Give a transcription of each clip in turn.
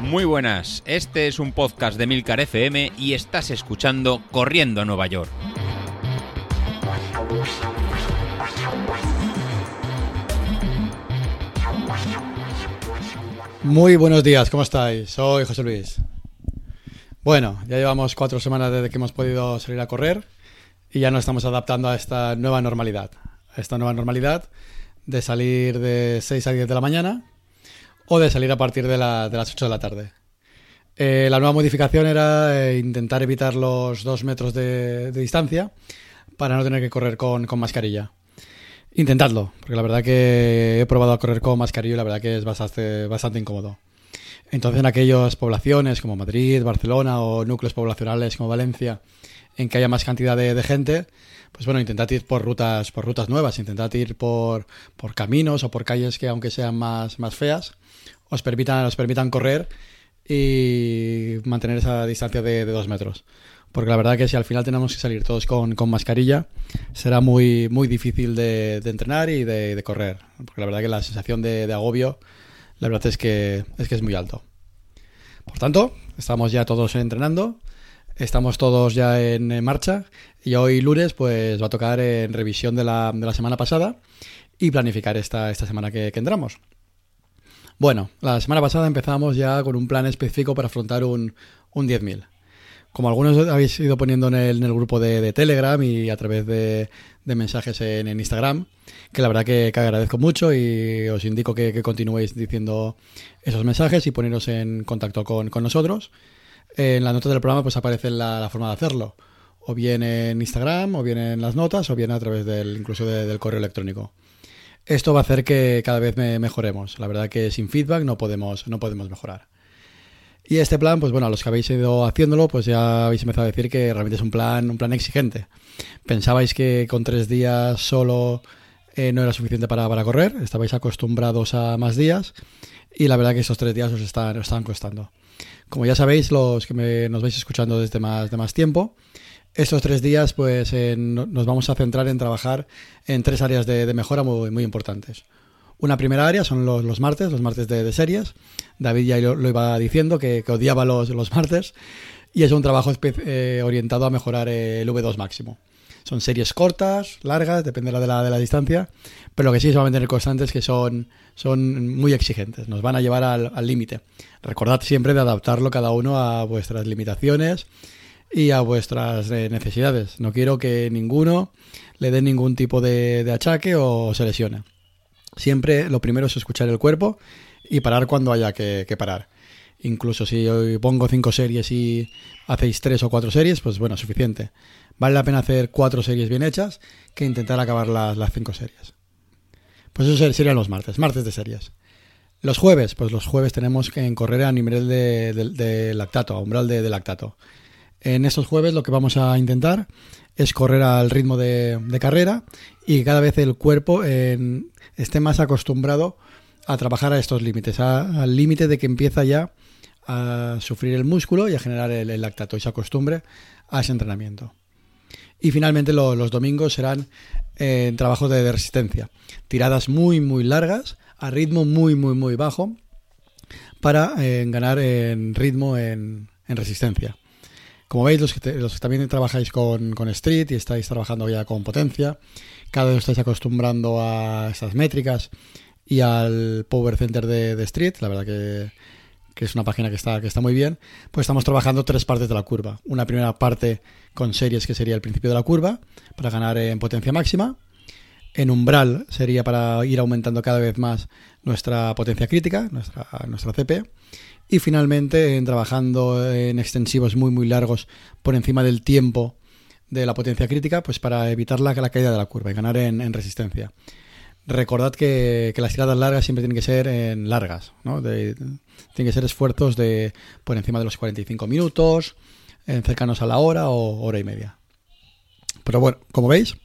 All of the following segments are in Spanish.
Muy buenas, este es un podcast de Milcar FM y estás escuchando Corriendo a Nueva York. Muy buenos días, ¿cómo estáis? Soy José Luis. Bueno, ya llevamos cuatro semanas desde que hemos podido salir a correr y ya nos estamos adaptando a esta nueva normalidad. A esta nueva normalidad de salir de 6 a 10 de la mañana o de salir a partir de, las 8 de la tarde. Eh, la nueva modificación era eh, intentar evitar los dos metros de, distancia para no tener que correr con, con, mascarilla. Intentadlo, porque la verdad que he probado a correr con mascarilla y la verdad que es bastante, bastante incómodo. Entonces, en aquellas poblaciones como Madrid, Barcelona o núcleos poblacionales como Valencia, en que haya más cantidad de, gente, pues bueno, intentad ir por rutas, por rutas nuevas, intentad ir por, por caminos o por calles que aunque sean más, más feas, os permitan, os permitan correr y mantener esa distancia de, dos metros. Porque la verdad que si al final tenemos que salir todos con, mascarilla, será muy, muy difícil de, entrenar y de, correr. Porque la verdad que la sensación de, agobio la verdad es que, es que es muy alto. Por tanto, estamos ya todos entrenando, estamos todos ya en, marcha y hoy lunes pues va a tocar en revisión de la, de la semana pasada y planificar esta, esta semana que, que entramos. Bueno, la semana pasada empezamos ya con un plan específico para afrontar un, un 10.000 como algunos habéis ido poniendo en el, grupo de, Telegram y a través de, mensajes en, Instagram, que la verdad que, agradezco mucho y os indico que, continuéis diciendo esos mensajes y poneros en contacto con, nosotros. En la nota del programa pues aparece la, forma de hacerlo, o bien en Instagram, o bien en las notas, o bien a través del incluso del correo electrónico. Esto va a hacer que cada vez mejoremos. La verdad que sin feedback no podemos, no podemos mejorar. Y este plan, pues bueno, a los que habéis ido haciéndolo, pues ya habéis empezado a decir que realmente es un plan, un plan exigente. Pensabais que con tres días solo eh, no era suficiente para, para, correr, estabais acostumbrados a más días y la verdad que esos tres días os están, os están costando. Como ya sabéis, los que me, nos vais escuchando desde más, de más tiempo, estos tres días pues nos vamos a centrar en trabajar en tres áreas de, mejora muy, importantes. Una primera área son los, martes, los martes de, series. David ya lo, iba diciendo, que, odiaba los, los, martes. Y es un trabajo eh, orientado a mejorar el V2 máximo. Son series cortas, largas, dependerá de la, de la distancia, pero lo que sí se va a mantener constante es que son, son muy exigentes, nos van a llevar al límite. Recordad siempre de adaptarlo cada uno a vuestras limitaciones y a vuestras eh, necesidades. No quiero que ninguno le dé ningún tipo de, de achaque o se lesione. Siempre lo primero es escuchar el cuerpo y parar cuando haya que, parar. Incluso si hoy pongo cinco series y hacéis tres o cuatro series, pues bueno, suficiente. Vale la pena hacer cuatro series bien hechas que intentar acabar las, las cinco series. Pues eso serían los martes, martes de series. Los jueves, pues los jueves tenemos que correr a nivel de, lactato, a umbral de, lactato. En estos jueves lo que vamos a intentar es correr al ritmo de, carrera y cada vez el cuerpo esté más acostumbrado a trabajar a estos límites, al límite de que empieza ya a sufrir el músculo y a generar el, lactato y se acostumbre a ese entrenamiento. Y finalmente los domingos serán eh, trabajos de, resistencia, tiradas muy muy largas a ritmo muy muy muy bajo para eh, ganar en ritmo en, resistencia. Como veis, los que, los que también trabajáis con, con, Street y estáis trabajando ya con potencia, cada vez estáis acostumbrando a estas métricas y al Power Center de, Street, la verdad que, es una página que está, que está muy bien, pues estamos trabajando tres partes de la curva. Una primera parte con series que sería el principio de la curva, para ganar en potencia máxima. En umbral sería para ir aumentando cada vez más nuestra potencia crítica, nuestra, nuestra CP. Y finalmente en trabajando en extensivos muy muy largos por encima del tiempo de la potencia crítica, pues para evitar la, caída de la curva y ganar en, resistencia. Recordad que, las tiradas largas siempre tienen que ser en largas, ¿no? tienen que ser esfuerzos de por encima de los 45 minutos, cercanos a la hora o hora y media. Pero bueno, como veis,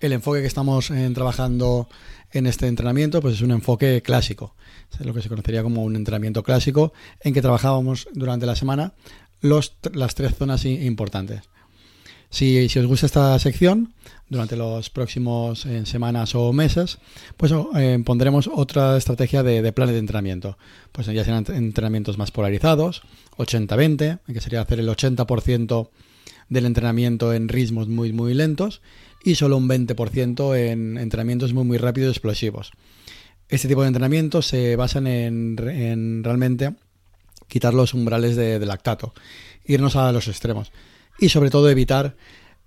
el enfoque que estamos en, trabajando en este entrenamiento pues es un enfoque clásico. Lo que se conocería como un entrenamiento clásico en que trabajábamos durante la semana las tres zonas importantes. Si os gusta esta sección, durante los próximos eh, semanas o meses, pues eh, pondremos otra estrategia de, planes de entrenamiento. Pues ya serán entrenamientos más polarizados, 80-20, que sería hacer el 80% del entrenamiento en ritmos muy, muy lentos y solo un 20% en entrenamientos muy, muy rápidos y explosivos. Este tipo de entrenamientos se basan en, en realmente quitar los umbrales de, de lactato, irnos a los extremos y sobre todo evitar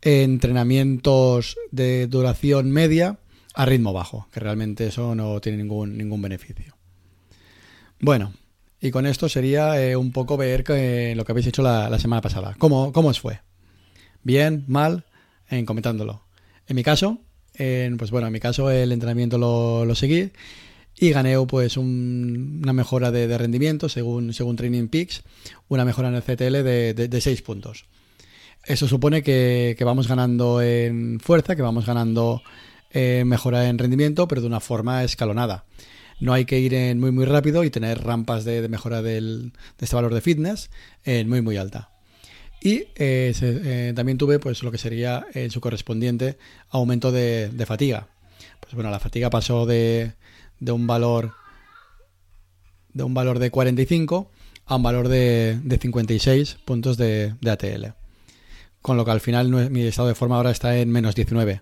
entrenamientos de duración media a ritmo bajo, que realmente eso no tiene ningún, ningún beneficio. Bueno, y con esto sería eh, un poco ver que, lo que habéis hecho la, semana pasada. ¿Cómo, ¿Cómo, os fue? ¿Bien? ¿Mal? En comentándolo. En mi caso, pues bueno, en mi caso el entrenamiento lo, lo seguí y gané pues un, una mejora de, de, rendimiento según, según Training Peaks, una mejora en el CTL de, de, de 6 puntos. Eso supone que, vamos ganando en fuerza, que vamos ganando eh, mejora en rendimiento, pero de una forma escalonada. No hay que ir en muy muy rápido y tener rampas de, mejora de este valor de fitness en muy muy alta. Y eh, eh, también tuve pues lo que sería en su correspondiente aumento de, fatiga. Pues bueno, la fatiga pasó de, de un valor de un valor de 45 a un valor de, de 56 puntos de ATL con lo que al final mi estado de forma ahora está en menos 19.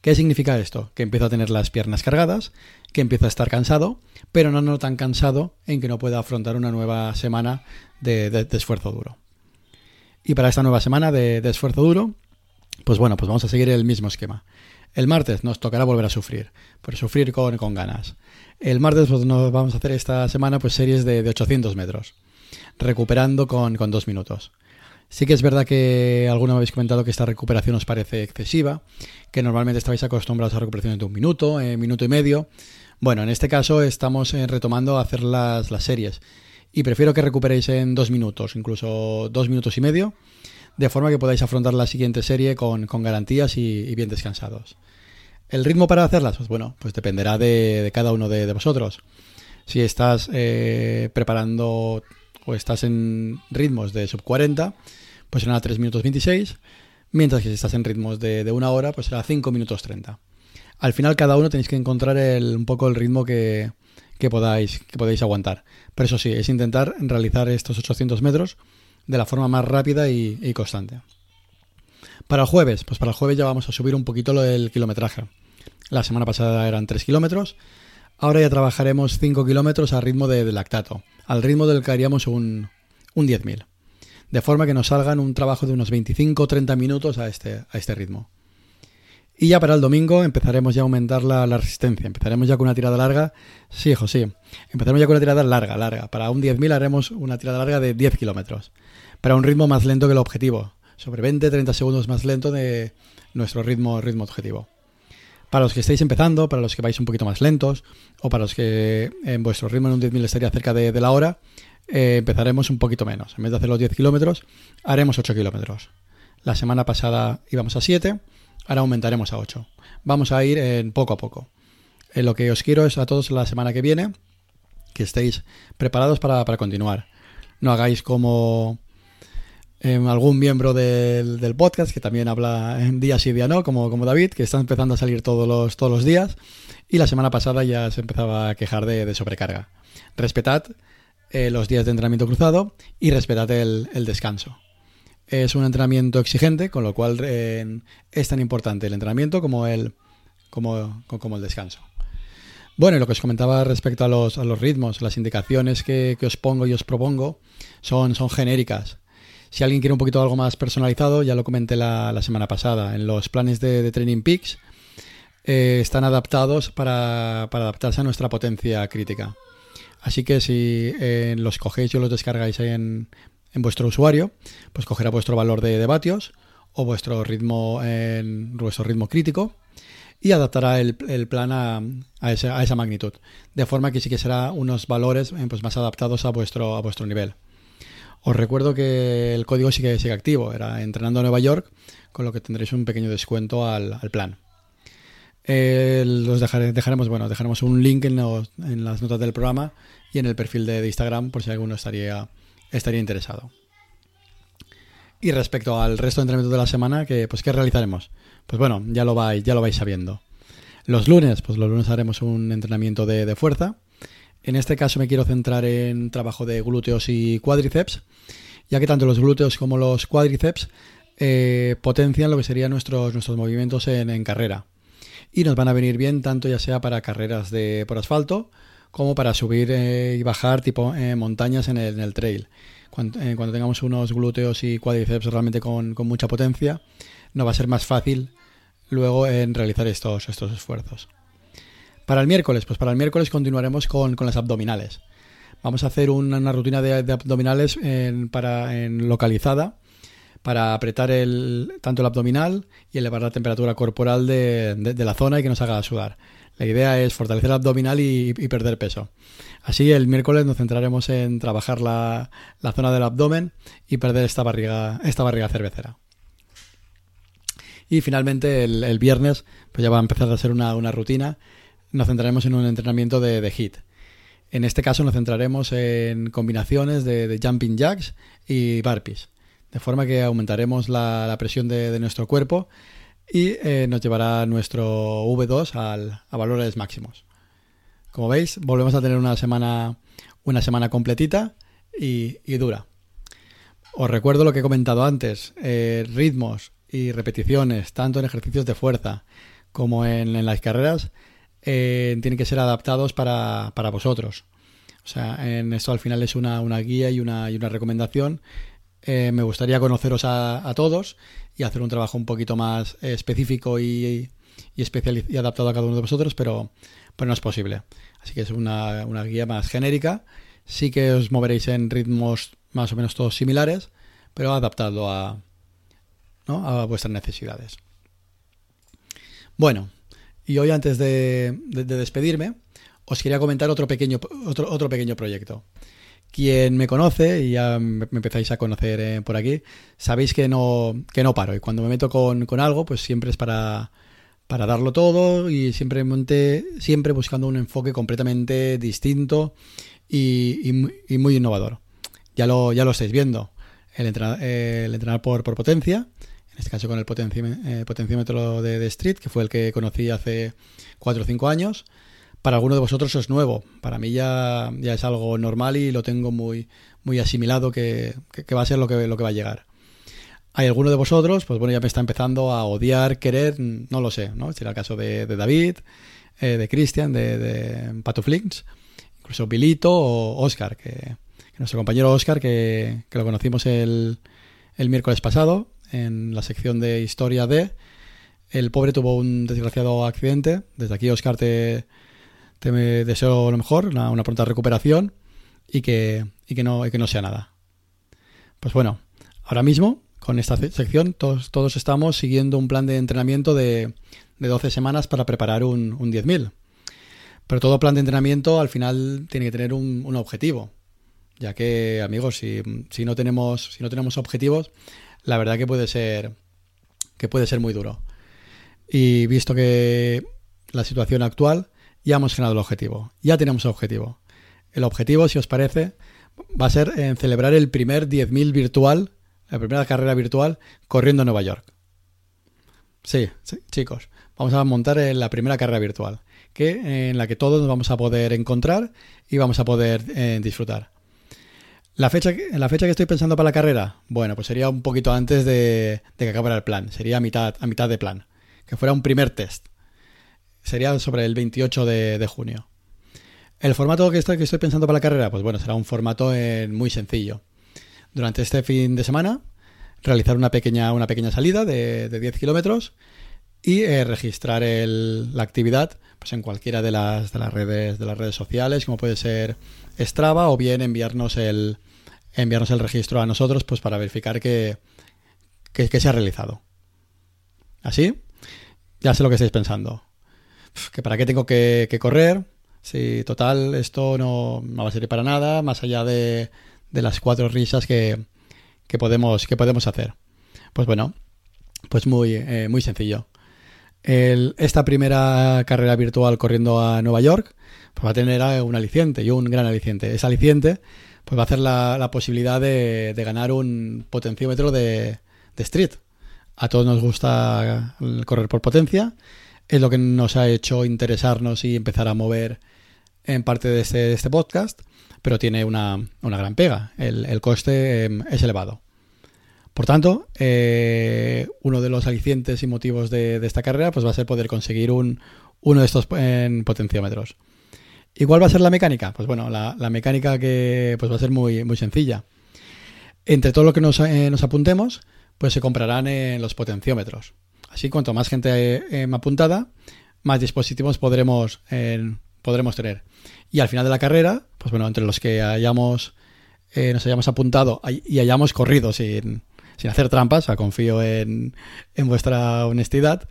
¿Qué significa esto? Que empiezo a tener las piernas cargadas, que empiezo a estar cansado, pero no, tan cansado en que no pueda afrontar una nueva semana de, esfuerzo duro. Y para esta nueva semana de, esfuerzo duro, pues bueno, pues vamos a seguir el mismo esquema. El martes nos tocará volver a sufrir, pero sufrir con, ganas. El martes pues nos vamos a hacer esta semana pues series de, de 800 metros, recuperando con dos minutos. Sí que es verdad que alguna me habéis comentado que esta recuperación os parece excesiva, que normalmente estabais acostumbrados a recuperaciones de un minuto, eh, minuto y medio. Bueno, en este caso estamos eh, retomando a hacer las, las series y prefiero que recuperéis en dos minutos, incluso dos minutos y medio, de forma que podáis afrontar la siguiente serie con, con garantías y, bien descansados. ¿El ritmo para hacerlas? Pues bueno, pues dependerá de, cada uno de, de, vosotros. Si estás eh, preparando o estás en ritmos de sub 40, pues será 3 minutos 26, mientras que si estás en ritmos de, una hora, pues será 5 minutos 30. Al final cada uno tenéis que encontrar el, un poco el ritmo que, podáis, que aguantar. Pero eso sí, es intentar realizar estos 800 metros de la forma más rápida y, y constante. Para el jueves, pues para el jueves ya vamos a subir un poquito del kilometraje. La semana pasada eran 3 kilómetros, ahora ya trabajaremos 5 kilómetros a ritmo de, lactato, al ritmo del que haríamos un, un 10.000 de forma que nos salgan un trabajo de unos 25 o 30 minutos a este, a este ritmo. Y ya para el domingo empezaremos ya a aumentar la, la, resistencia. Empezaremos ya con una tirada larga. Sí, hijo, sí. Empezaremos ya con una tirada larga, larga. Para un 10.000 haremos una tirada larga de 10 kilómetros. Para un ritmo más lento que el objetivo. Sobre 20-30 segundos más lento de nuestro ritmo, ritmo objetivo. Para los que estáis empezando, para los que vais un poquito más lentos, o para los que en vuestro ritmo en un 10.000 estaría cerca de, la hora, eh, empezaremos un poquito menos. En vez de hacer los 10 kilómetros, haremos 8 kilómetros. La semana pasada íbamos a 7, ahora aumentaremos a 8. Vamos a ir en poco a poco. Eh, lo que os quiero es a todos la semana que viene que estéis preparados para, para continuar. No hagáis como eh, algún miembro del, del, podcast que también habla en día sí, día no, como, como David, que está empezando a salir todos los, todos los días y la semana pasada ya se empezaba a quejar de, de sobrecarga. Respetad eh, los días de entrenamiento cruzado y respetad el, el, descanso. Es un entrenamiento exigente, con lo cual eh, es tan importante el entrenamiento como el, como, como el descanso. Bueno, y lo que os comentaba respecto a los, a los ritmos, las indicaciones que, que, os pongo y os propongo son, son genéricas. Si alguien quiere un poquito algo más personalizado, ya lo comenté la, semana pasada, en los planes de, Training Peaks eh, están adaptados para, adaptarse a nuestra potencia crítica. Así que si eh, los cogéis y los descargáis en, en, vuestro usuario, pues cogerá vuestro valor de, de vatios o vuestro ritmo en vuestro ritmo crítico y adaptará el, plan a, a, esa, a, esa, magnitud. De forma que sí que será unos valores eh, pues más adaptados a vuestro, a vuestro nivel. Os recuerdo que el código sigue, sigue activo, era entrenando a Nueva York, con lo que tendréis un pequeño descuento al, al plan. Los dejaremos, bueno, dejaremos un link en, las notas del programa y en el perfil de, de, Instagram por si alguno estaría, estaría interesado. Y respecto al resto de entrenamientos de la semana, que, pues, ¿qué realizaremos? Pues bueno, ya lo vais, ya lo vais sabiendo. Los lunes, pues los lunes haremos un entrenamiento de, de fuerza. En este caso me quiero centrar en trabajo de glúteos y cuádriceps, ya que tanto los glúteos como los cuádriceps eh, potencian lo que serían nuestros, nuestros movimientos en, carrera. Y nos van a venir bien tanto ya sea para carreras de, por asfalto como para subir eh, y bajar tipo eh, montañas en el, trail. Cuando, cuando, tengamos unos glúteos y cuádriceps realmente con, con, mucha potencia, nos va a ser más fácil luego en realizar estos, estos esfuerzos. Para el miércoles, pues para el miércoles continuaremos con, con las abdominales. Vamos a hacer una, rutina de, abdominales para, en localizada para apretar el, tanto el abdominal y elevar la temperatura corporal de, de, la zona y que nos haga sudar. La idea es fortalecer el abdominal y, perder peso. Así el miércoles nos centraremos en trabajar la, la zona del abdomen y perder esta barriga, esta barriga cervecera. Y finalmente el, el, viernes pues ya va a empezar a ser una, una rutina. Nos centraremos en un entrenamiento de, HIT. En este caso nos centraremos en combinaciones de, jumping jacks y burpees. De forma que aumentaremos la, presión de, nuestro cuerpo y eh, nos llevará nuestro V2 al, a valores máximos. Como veis, volvemos a tener una semana, una semana completita y, dura. Os recuerdo lo que he comentado antes, eh, ritmos y repeticiones, tanto en ejercicios de fuerza como en las carreras, eh, tienen que ser adaptados para, para, vosotros. O sea, en esto al final es una, una guía y una, y una recomendación. Eh, me gustaría conoceros a, a, todos y hacer un trabajo un poquito más específico y, y, especial y adaptado a cada uno de vosotros, pero, pero no es posible. Así que es una, una guía más genérica. Sí que os moveréis en ritmos más o menos todos similares, pero adaptado a, ¿no? a vuestras necesidades. Bueno, y hoy antes de, de, de, despedirme, os quería comentar otro pequeño, otro, otro pequeño proyecto. Quien me conoce, y ya me empezáis a conocer eh, por aquí, sabéis que no, que no paro. Y cuando me meto con, con algo, pues siempre es para, para darlo todo y siempre, monté, siempre buscando un enfoque completamente distinto y, y, y muy innovador. Ya lo, ya lo estáis viendo. El entrenar, el entrenar por, por potencia, en este caso con el eh, potenciómetro de, de, Street, que fue el que conocí hace 4 o 5 años. Para alguno de vosotros es nuevo, para mí ya, es algo normal y lo tengo muy, muy asimilado que, va a ser lo que, va a llegar. Hay alguno de vosotros, pues bueno, ya me está empezando a odiar, querer, no lo sé, ¿no? Será el caso de, David, eh, de Cristian, de, de Patuflinks, incluso Bilito o Oscar, que, nuestro compañero Oscar, que, lo conocimos el miércoles pasado, en la sección de historia de. El pobre tuvo un desgraciado accidente. Desde aquí, Oscar, te, te deseo lo mejor, una, pronta recuperación y que, y, que no, y que no sea nada. Pues bueno, ahora mismo, con esta sección, todos, todos estamos siguiendo un plan de entrenamiento de, de 12 semanas para preparar un, un 10.000. Pero todo plan de entrenamiento al final tiene que tener un, un objetivo. Ya que, amigos, si, si, no tenemos, si no tenemos objetivos, la verdad que puede ser que puede ser muy duro. Y visto que la situación actual, ya hemos ganado el objetivo, ya tenemos el objetivo. El objetivo, si os parece, va a ser en celebrar el primer 10.000 virtual, la primera carrera virtual, corriendo en Nueva York. Sí, sí, chicos, vamos a montar la primera carrera virtual, que en la que todos nos vamos a poder encontrar y vamos a poder eh, disfrutar. La fecha, la fecha que estoy pensando para la carrera, bueno, pues sería un poquito antes de, que acabara el plan, sería a mitad, a mitad de plan, que fuera un primer test. Sería sobre el 28 de, de junio. El formato que estoy, que estoy, pensando para la carrera, pues bueno, será un formato eh, muy sencillo. Durante este fin de semana, realizar una pequeña, una pequeña salida de, de 10 kilómetros y eh, registrar el, la actividad pues en cualquiera de las, de las redes de las redes sociales, como puede ser Strava, o bien enviarnos el enviarnos el registro a nosotros pues para verificar que, que, se ha realizado. ¿Así? Ya sé lo que estáis pensando. ¿Que ¿Para qué tengo que, correr? Si total esto no, no, va a servir para nada, más allá de, de las cuatro risas que, que, podemos, que podemos hacer. Pues bueno, pues muy, eh, muy sencillo. El, esta primera carrera virtual corriendo a Nueva York pues va a tener un aliciente y un gran aliciente. Es aliciente pues va a hacer la, posibilidad de, ganar un potenciómetro de, street. A todos nos gusta correr por potencia. Es lo que nos ha hecho interesarnos y empezar a mover en parte de este, este podcast, pero tiene una, gran pega. El, coste em, es elevado. Por tanto, eh, uno de los alicientes y motivos de, esta carrera pues va a ser poder conseguir un, uno de estos potenciómetros. ¿Y cuál va a ser la mecánica? Pues bueno, la, mecánica que pues va a ser muy, muy sencilla. Entre todo lo que nos, eh, apuntemos, pues se comprarán en los potenciómetros. Así, cuanto más gente eh, apuntada, más dispositivos podremos, podremos tener. Y al final de la carrera, pues bueno, entre los que hayamos, nos hayamos apuntado y hayamos corrido sin, sin hacer trampas, confío en, vuestra honestidad,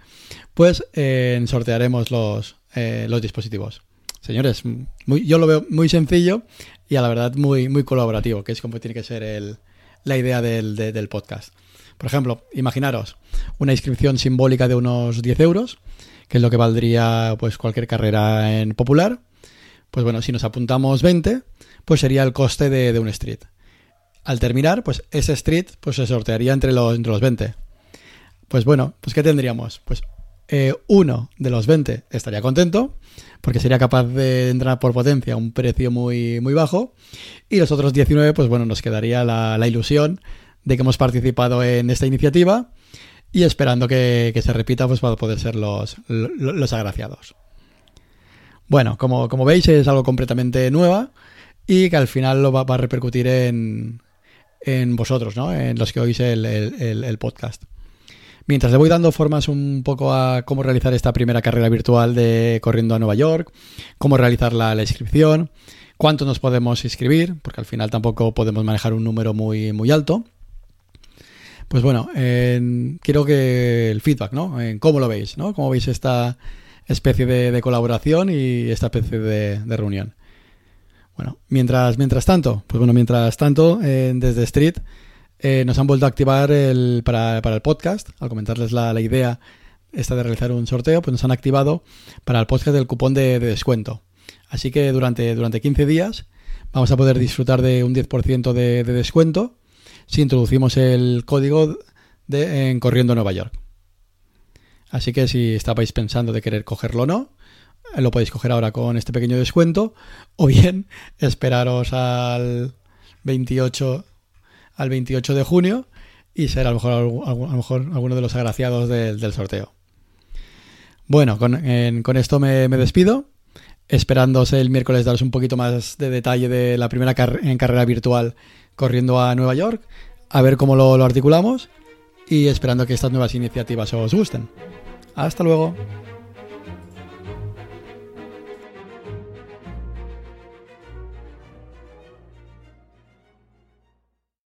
pues eh, sortearemos los, eh, los dispositivos. Señores, yo lo veo muy sencillo y a la verdad muy, muy colaborativo, que es como tiene que ser la idea del, podcast. Por ejemplo, imaginaros una inscripción simbólica de unos 10 euros, que es lo que valdría pues cualquier carrera en popular. Pues bueno, si nos apuntamos 20, pues sería el coste de, de un street al terminar, pues ese street pues se sortearía entre los, entre los 20. Pues bueno, pues ¿qué tendríamos? Pues eh, uno de los 20 estaría contento porque sería capaz de entrar por potencia a un precio muy, muy bajo y los otros 19 pues bueno, nos quedaría la, ilusión de que hemos participado en esta iniciativa y esperando que, se repita pues para poder ser los, los, agraciados. Bueno, como, como, veis es algo completamente nueva y que al final lo va a repercutir en, en vosotros, ¿no? En los que oís el, podcast. Mientras le voy dando formas un poco a cómo realizar esta primera carrera virtual de corriendo a Nueva York, cómo realizar la, inscripción, cuánto nos podemos inscribir, porque al final tampoco podemos manejar un número muy, muy alto. Pues bueno, quiero que el feedback, ¿no? En cómo lo veis, ¿no? Cómo veis esta especie de, colaboración y esta especie de reunión. Bueno, mientras, mientras tanto, pues bueno, mientras tanto, desde Street eh, nos han vuelto a activar el, para, el podcast, al comentarles la, idea esta de realizar un sorteo, pues nos han activado para el podcast del cupón de, descuento. Así que durante, durante 15 días vamos a poder disfrutar de un 10% de, de, descuento si introducimos el código de, en Corriendo Nueva York. Así que si estabais pensando de querer cogerlo o no, lo podéis coger ahora con este pequeño descuento o bien esperaros al 28 al 28 de junio y ser a lo mejor, lo alguno de los agraciados del, sorteo. Bueno, con, esto me, despido, esperándoos el miércoles daros un poquito más de detalle de la primera en carrera virtual corriendo a Nueva York, a ver cómo lo articulamos y esperando que estas nuevas iniciativas os gusten. Hasta luego.